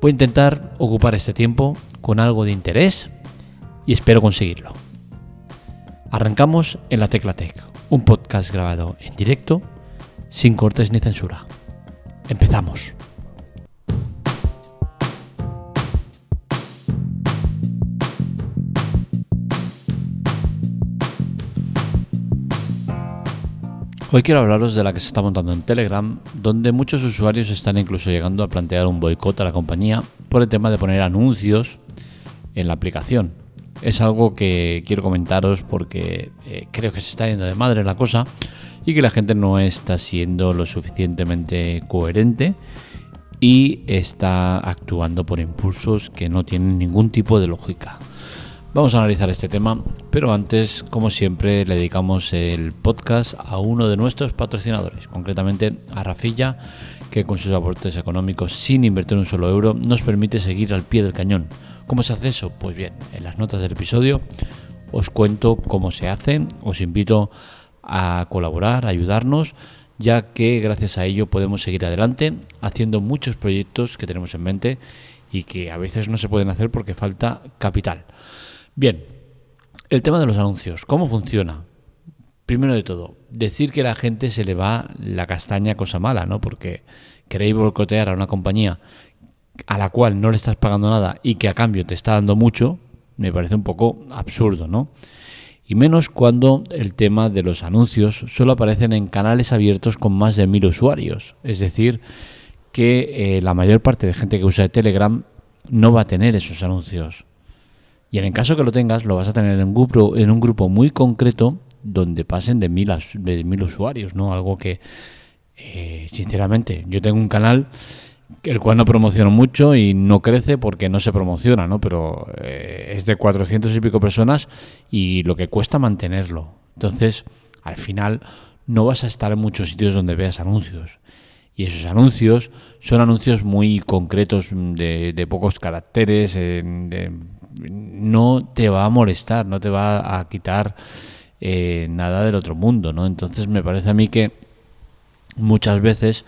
Voy a intentar ocupar este tiempo con algo de interés y espero conseguirlo. Arrancamos en la Tecla Tech, un podcast grabado en directo, sin cortes ni censura. Empezamos. Hoy quiero hablaros de la que se está montando en Telegram, donde muchos usuarios están incluso llegando a plantear un boicot a la compañía por el tema de poner anuncios en la aplicación. Es algo que quiero comentaros porque eh, creo que se está yendo de madre la cosa y que la gente no está siendo lo suficientemente coherente y está actuando por impulsos que no tienen ningún tipo de lógica. Vamos a analizar este tema, pero antes, como siempre, le dedicamos el podcast a uno de nuestros patrocinadores, concretamente a Rafilla, que con sus aportes económicos, sin invertir un solo euro, nos permite seguir al pie del cañón. ¿Cómo se hace eso? Pues bien, en las notas del episodio os cuento cómo se hace, os invito a colaborar, a ayudarnos, ya que gracias a ello podemos seguir adelante haciendo muchos proyectos que tenemos en mente y que a veces no se pueden hacer porque falta capital. Bien, el tema de los anuncios, ¿cómo funciona? Primero de todo, decir que la gente se le va la castaña cosa mala, ¿no? Porque queréis boicotear a una compañía a la cual no le estás pagando nada y que a cambio te está dando mucho, me parece un poco absurdo, ¿no? Y menos cuando el tema de los anuncios solo aparecen en canales abiertos con más de mil usuarios. Es decir, que eh, la mayor parte de gente que usa Telegram no va a tener esos anuncios. Y en el caso que lo tengas, lo vas a tener en un grupo, en un grupo muy concreto donde pasen de mil, de mil usuarios, ¿no? Algo que, eh, sinceramente, yo tengo un canal el cual no promociono mucho y no crece porque no se promociona, ¿no? Pero eh, es de 400 y pico personas y lo que cuesta mantenerlo. Entonces, al final, no vas a estar en muchos sitios donde veas anuncios. Y esos anuncios son anuncios muy concretos de, de pocos caracteres, de, no te va a molestar, no te va a quitar eh, nada del otro mundo, ¿no? Entonces me parece a mí que muchas veces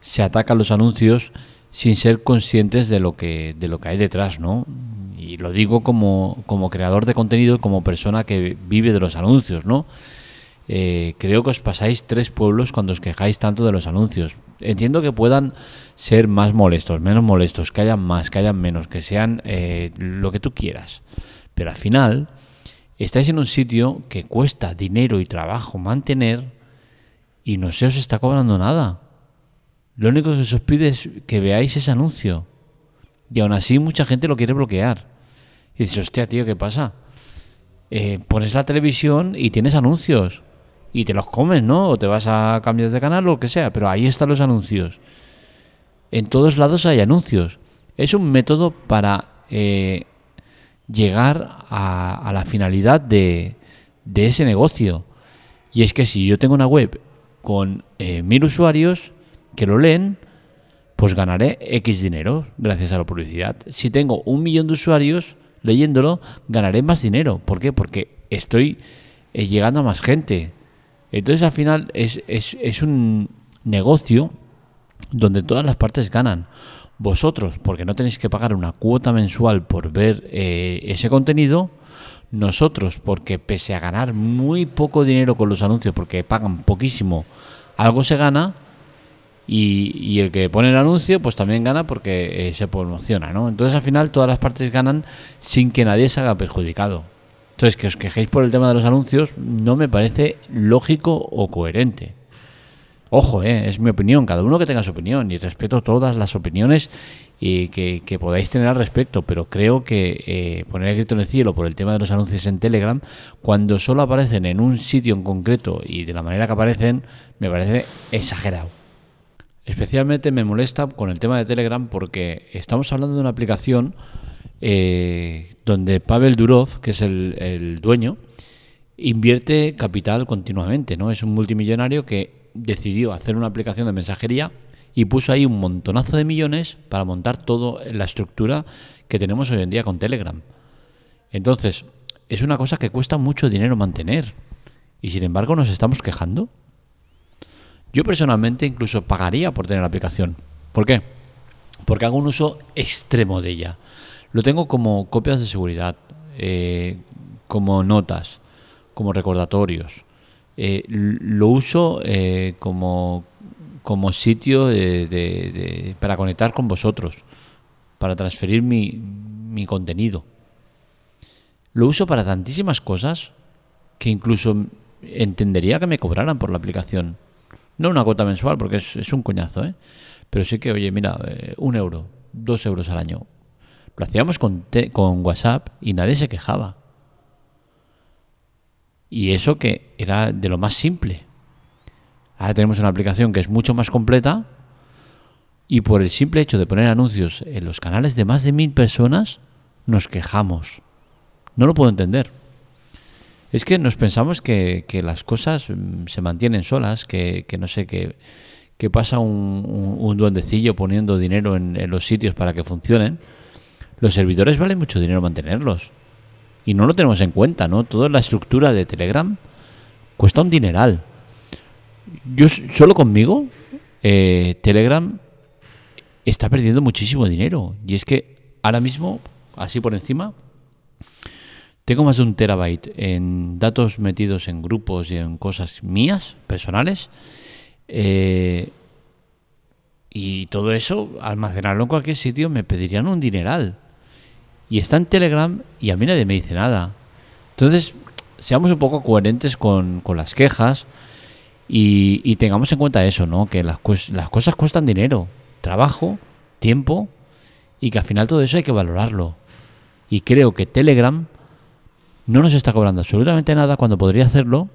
se atacan los anuncios sin ser conscientes de lo que, de lo que hay detrás, ¿no? Y lo digo como, como creador de contenido, como persona que vive de los anuncios, ¿no? Eh, creo que os pasáis tres pueblos cuando os quejáis tanto de los anuncios. Entiendo que puedan ser más molestos, menos molestos, que hayan más, que hayan menos, que sean eh, lo que tú quieras. Pero al final, estáis en un sitio que cuesta dinero y trabajo mantener y no se os está cobrando nada. Lo único que se os pide es que veáis ese anuncio. Y aún así mucha gente lo quiere bloquear. Y dices, hostia, tío, ¿qué pasa? Eh, pones la televisión y tienes anuncios y te los comes, ¿no? O te vas a cambiar de canal o lo que sea, pero ahí están los anuncios. En todos lados hay anuncios. Es un método para eh, llegar a, la finalidad de, ese negocio. Y es que si yo tengo una web con eh, mil usuarios que lo leen, pues ganaré X dinero gracias a la publicidad. Si tengo un millón de usuarios leyéndolo, ganaré más dinero. ¿Por qué? Porque estoy eh, llegando a más gente. Entonces al final es, es, un negocio donde todas las partes ganan. Vosotros, porque no tenéis que pagar una cuota mensual por ver eh, ese contenido. Nosotros, porque pese a ganar muy poco dinero con los anuncios, porque pagan poquísimo, algo se gana. Y, el que pone el anuncio, pues también gana porque eh, se promociona, ¿no? Entonces al final todas las partes ganan sin que nadie se haga perjudicado. Entonces, que os quejéis por el tema de los anuncios no me parece lógico o coherente. Ojo, eh, es mi opinión, cada uno que tenga su opinión y respeto todas las opiniones y que, podáis tener al respecto, pero creo que eh, poner el grito en el cielo por el tema de los anuncios en Telegram, cuando solo aparecen en un sitio en concreto y de la manera que aparecen, me parece exagerado. Especialmente me molesta con el tema de Telegram porque estamos hablando de una aplicación eh, donde Pavel Durov, que es el, dueño, invierte capital continuamente, ¿no? Es un multimillonario que decidió hacer una aplicación de mensajería y puso ahí un montonazo de millones para montar toda la estructura que tenemos hoy en día con Telegram. Entonces, es una cosa que cuesta mucho dinero mantener y sin embargo nos estamos quejando. Yo personalmente incluso pagaría por tener la aplicación. ¿Por qué? Porque hago un uso extremo de ella. Lo tengo como copias de seguridad, eh, como notas, como recordatorios. Eh, lo uso eh, como, como sitio para conectar con vosotros, para transferir mi, mi contenido. Lo uso para tantísimas cosas que incluso entendería que me cobraran por la aplicación. No una cuota mensual, porque es, un coñazo, ¿eh? Pero sí que, oye, mira, un euro, dos euros al año. Lo hacíamos con, con WhatsApp y nadie se quejaba. Y eso que era de lo más simple. Ahora tenemos una aplicación que es mucho más completa y por el simple hecho de poner anuncios en los canales de más de mil personas, nos quejamos. No lo puedo entender. Es que nos pensamos que, las cosas mm, se mantienen solas, que, no sé, que, pasa un, duendecillo poniendo dinero en, los sitios para que funcionen. Los servidores valen mucho dinero mantenerlos. Y no lo tenemos en cuenta, ¿no? Toda la estructura de Telegram cuesta un dineral. Yo solo conmigo, eh, Telegram está perdiendo muchísimo dinero. Y es que ahora mismo, así por encima, tengo más de un terabyte en datos metidos en grupos y en cosas mías, personales. Eh, y todo eso, almacenarlo en cualquier sitio, me pedirían un dineral. Y está en Telegram y a mí nadie me dice nada. Entonces, seamos un poco coherentes con, las quejas y, tengamos en cuenta eso, ¿no? Que las, las cosas cuestan dinero, trabajo, tiempo y que al final todo eso hay que valorarlo. Y creo que Telegram no nos está cobrando absolutamente nada cuando podría hacerlo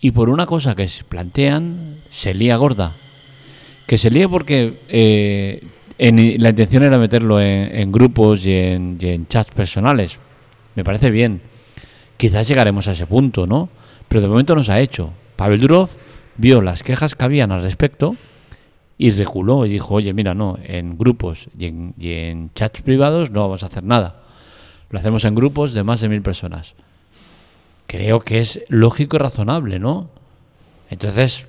y por una cosa que se plantean se lía gorda. Que se lía porque eh, la intención era meterlo en, grupos y en, chats personales. Me parece bien. Quizás llegaremos a ese punto, ¿no? Pero de momento no se ha hecho. Pavel Durov vio las quejas que habían al respecto y reculó y dijo, oye, mira, no, en grupos y en, y en chats privados no vamos a hacer nada. Lo hacemos en grupos de más de mil personas. Creo que es lógico y razonable, ¿no? Entonces,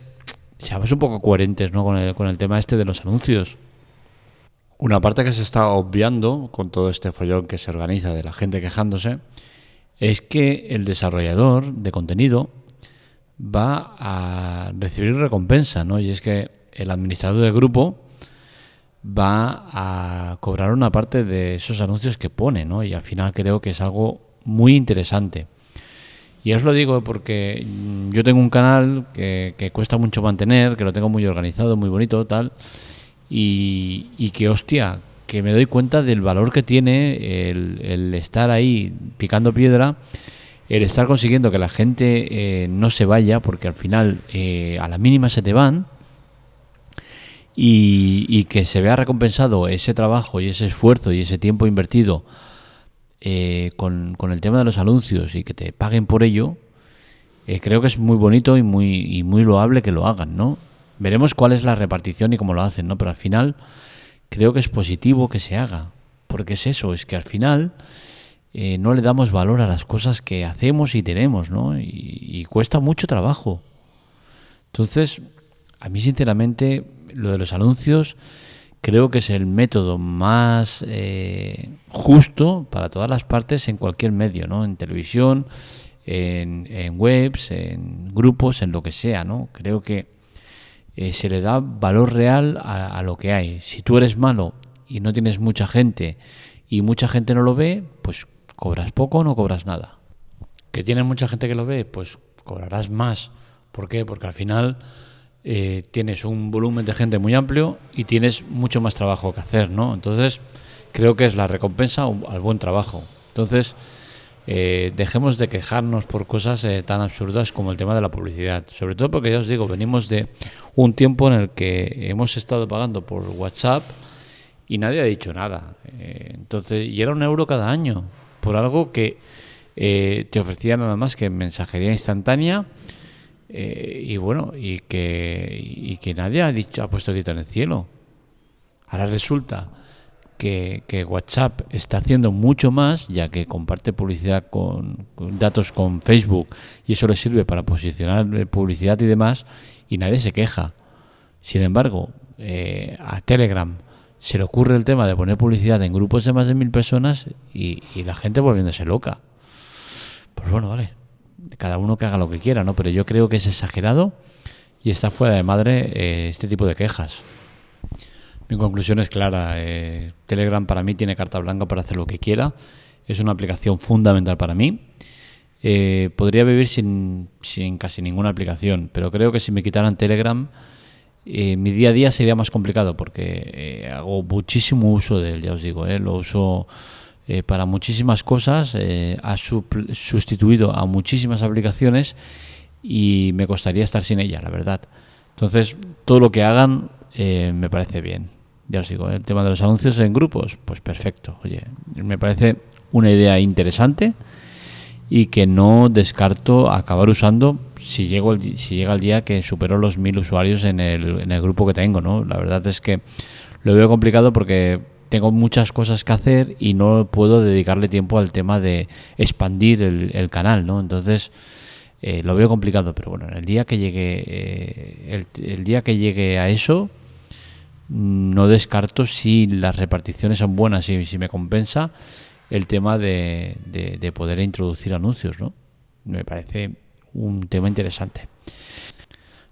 seamos un poco coherentes ¿no? con, el, con el tema este de los anuncios. Una parte que se está obviando con todo este follón que se organiza de la gente quejándose es que el desarrollador de contenido va a recibir recompensa, ¿no? Y es que el administrador del grupo va a cobrar una parte de esos anuncios que pone, ¿no? Y al final creo que es algo muy interesante. Y os lo digo porque yo tengo un canal que, cuesta mucho mantener, que lo tengo muy organizado, muy bonito, tal, y, que hostia, que me doy cuenta del valor que tiene el, estar ahí picando piedra, el estar consiguiendo que la gente eh, no se vaya, porque al final eh, a la mínima se te van, y, que se vea recompensado ese trabajo y ese esfuerzo y ese tiempo invertido eh, con, el tema de los anuncios y que te paguen por ello, eh, creo que es muy bonito y muy, y muy loable que lo hagan, ¿no? Veremos cuál es la repartición y cómo lo hacen, ¿no? Pero al final creo que es positivo que se haga, porque es eso, es que al final eh, no le damos valor a las cosas que hacemos y tenemos, ¿no? y cuesta mucho trabajo. Entonces, a mí sinceramente lo de los anuncios creo que es el método más eh, justo para todas las partes en cualquier medio, ¿no? En televisión, en, webs, en grupos, en lo que sea, ¿no? Creo que eh, se le da valor real a, lo que hay. Si tú eres malo y no tienes mucha gente y mucha gente no lo ve, pues cobras poco o no cobras nada. Que tienes mucha gente que lo ve, pues cobrarás más. ¿Por qué? Porque al final eh, tienes un volumen de gente muy amplio y tienes mucho más trabajo que hacer, ¿no? Entonces, creo que es la recompensa al buen trabajo. Entonces, eh, dejemos de quejarnos por cosas eh, tan absurdas como el tema de la publicidad. Sobre todo porque ya os digo, venimos de un tiempo en el que hemos estado pagando por WhatsApp y nadie ha dicho nada. Eh, entonces, y era un euro cada año por algo que eh, te ofrecía nada más que mensajería instantánea y bueno, y que, y que nadie ha dicho ha puesto grito en el cielo. Ahora resulta que, WhatsApp está haciendo mucho más, ya que comparte publicidad con, datos con Facebook y eso le sirve para posicionar publicidad y demás, y nadie se queja. Sin embargo, a Telegram se le ocurre el tema de poner publicidad en grupos de más de mil personas y, la gente volviéndose loca. Pues bueno, vale. Cada uno que haga lo que quiera, ¿no? Pero yo creo que es exagerado y está fuera de madre eh, este tipo de quejas. Mi conclusión es clara. Eh, Telegram para mí tiene carta blanca para hacer lo que quiera. Es una aplicación fundamental para mí. Eh, podría vivir sin, sin casi ninguna aplicación, pero creo que si me quitaran Telegram eh, mi día a día sería más complicado porque eh, hago muchísimo uso de él, ya os digo, eh, lo uso para muchísimas cosas, ha sustituido a muchísimas aplicaciones y me costaría estar sin ella, la verdad. Entonces, todo lo que hagan me parece bien. Ya os digo, el tema de los anuncios en grupos, pues perfecto. Oye, me parece una idea interesante y que no descarto acabar usando si, llego si llega el día que supero los mil usuarios en el, en el grupo que tengo, ¿no? La verdad es que lo veo complicado porque tengo muchas cosas que hacer y no puedo dedicarle tiempo al tema de expandir el, canal, ¿no? Entonces eh, lo veo complicado, pero bueno, el día que llegue eh, el, día que llegue a eso no descarto si las reparticiones son buenas y si me compensa el tema de, de, poder introducir anuncios, ¿no? Me parece un tema interesante.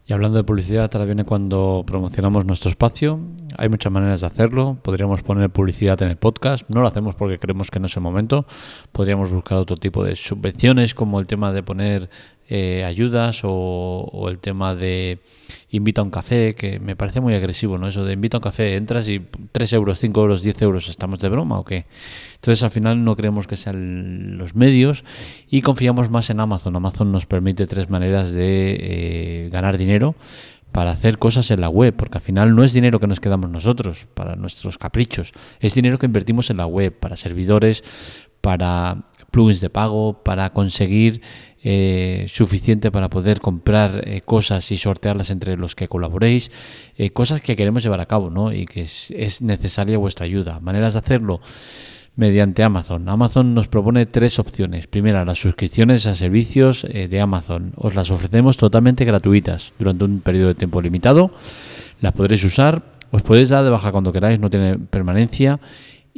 Y hablando de publicidad, ahora viene cuando promocionamos nuestro espacio. Hay muchas maneras de hacerlo. Podríamos poner publicidad en el podcast. No lo hacemos porque creemos que no es el momento. Podríamos buscar otro tipo de subvenciones, como el tema de poner eh, ayudas o, el tema de invita a un café, que me parece muy agresivo, ¿no? Eso de invita a un café, entras y 3 euros, 5 euros, 10 euros, ¿estamos de broma o qué? Entonces al final no creemos que sean los medios y confiamos más en Amazon. Amazon nos permite tres maneras de eh, ganar dinero para hacer cosas en la web, porque al final no es dinero que nos quedamos nosotros para nuestros caprichos, es dinero que invertimos en la web, para servidores, para plugins de pago, para conseguir eh, suficiente para poder comprar eh, cosas y sortearlas entre los que colaboréis, eh, cosas que queremos llevar a cabo ¿no? y que es, necesaria vuestra ayuda. Maneras de hacerlo mediante Amazon. Amazon nos propone tres opciones. Primera, las suscripciones a servicios de Amazon. Os las ofrecemos totalmente gratuitas durante un periodo de tiempo limitado. Las podréis usar, os podéis dar de baja cuando queráis, no tiene permanencia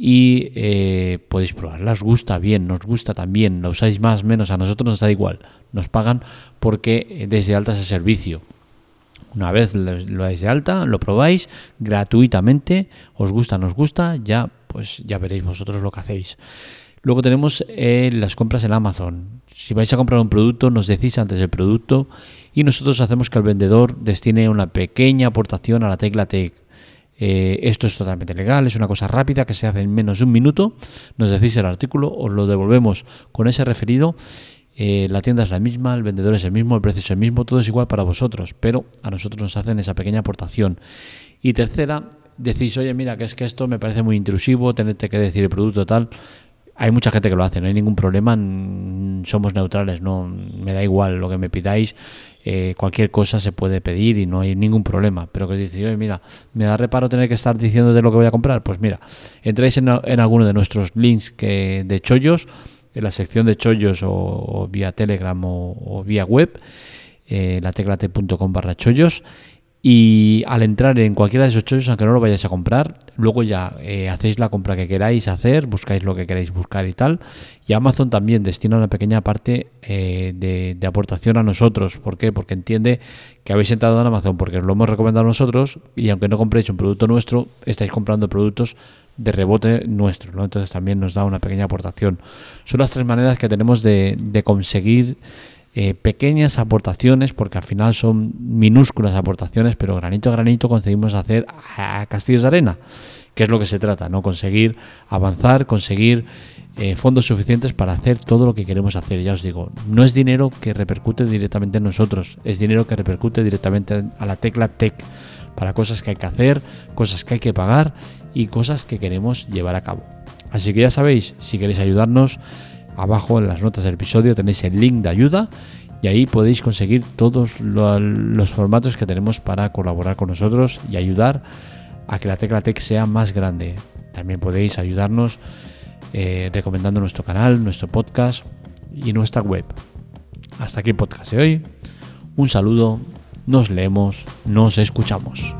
y eh, podéis probarla. Os gusta bien, nos gusta también, lo usáis más, menos, a nosotros nos da igual. Nos pagan porque desde alta ese servicio. Una vez lo dais de alta, lo probáis gratuitamente, os gusta, nos gusta, ya pues ya veréis vosotros lo que hacéis. Luego tenemos eh, las compras en Amazon. Si vais a comprar un producto, nos decís antes el producto y nosotros hacemos que el vendedor destine una pequeña aportación a la tecla Tech eh, esto es totalmente legal, es una cosa rápida que se hace en menos de un minuto. Nos decís el artículo, os lo devolvemos con ese referido. Eh, la tienda es la misma, el vendedor es el mismo, el precio es el mismo, todo es igual para vosotros, pero a nosotros nos hacen esa pequeña aportación. Y tercera, decís, oye, mira, que es que esto me parece muy intrusivo, tenerte que decir el producto tal. Hay mucha gente que lo hace, no hay ningún problema, somos neutrales, no me da igual lo que me pidáis, eh, cualquier cosa se puede pedir y no hay ningún problema. Pero que dices, oye, mira, me da reparo tener que estar diciéndote lo que voy a comprar. Pues mira, entráis en, alguno de nuestros links que, de chollos, en la sección de chollos o, vía Telegram o, vía web, eh, la barra chollos y al entrar en cualquiera de esos chollos, aunque no lo vayáis a comprar, luego ya eh, hacéis la compra que queráis hacer, buscáis lo que queráis buscar y tal. Y Amazon también destina una pequeña parte eh, de, aportación a nosotros. ¿Por qué? Porque entiende que habéis entrado en Amazon porque os lo hemos recomendado nosotros y aunque no compréis un producto nuestro, estáis comprando productos de rebote nuestro. ¿no? Entonces también nos da una pequeña aportación. Son las tres maneras que tenemos de, de conseguir eh, pequeñas aportaciones, porque al final son minúsculas aportaciones, pero granito a granito conseguimos hacer a castillos de arena, que es lo que se trata, ¿no? Conseguir avanzar, conseguir eh, fondos suficientes para hacer todo lo que queremos hacer. Ya os digo, no es dinero que repercute directamente en nosotros, es dinero que repercute directamente a la tecla tech para cosas que hay que hacer, cosas que hay que pagar y cosas que queremos llevar a cabo. Así que ya sabéis, si queréis ayudarnos, abajo en las notas del episodio tenéis el link de ayuda y ahí podéis conseguir todos los formatos que tenemos para colaborar con nosotros y ayudar a que la Tecla Tech sea más grande. También podéis ayudarnos eh, recomendando nuestro canal, nuestro podcast y nuestra web. Hasta aquí el podcast de hoy. Un saludo, nos leemos, nos escuchamos.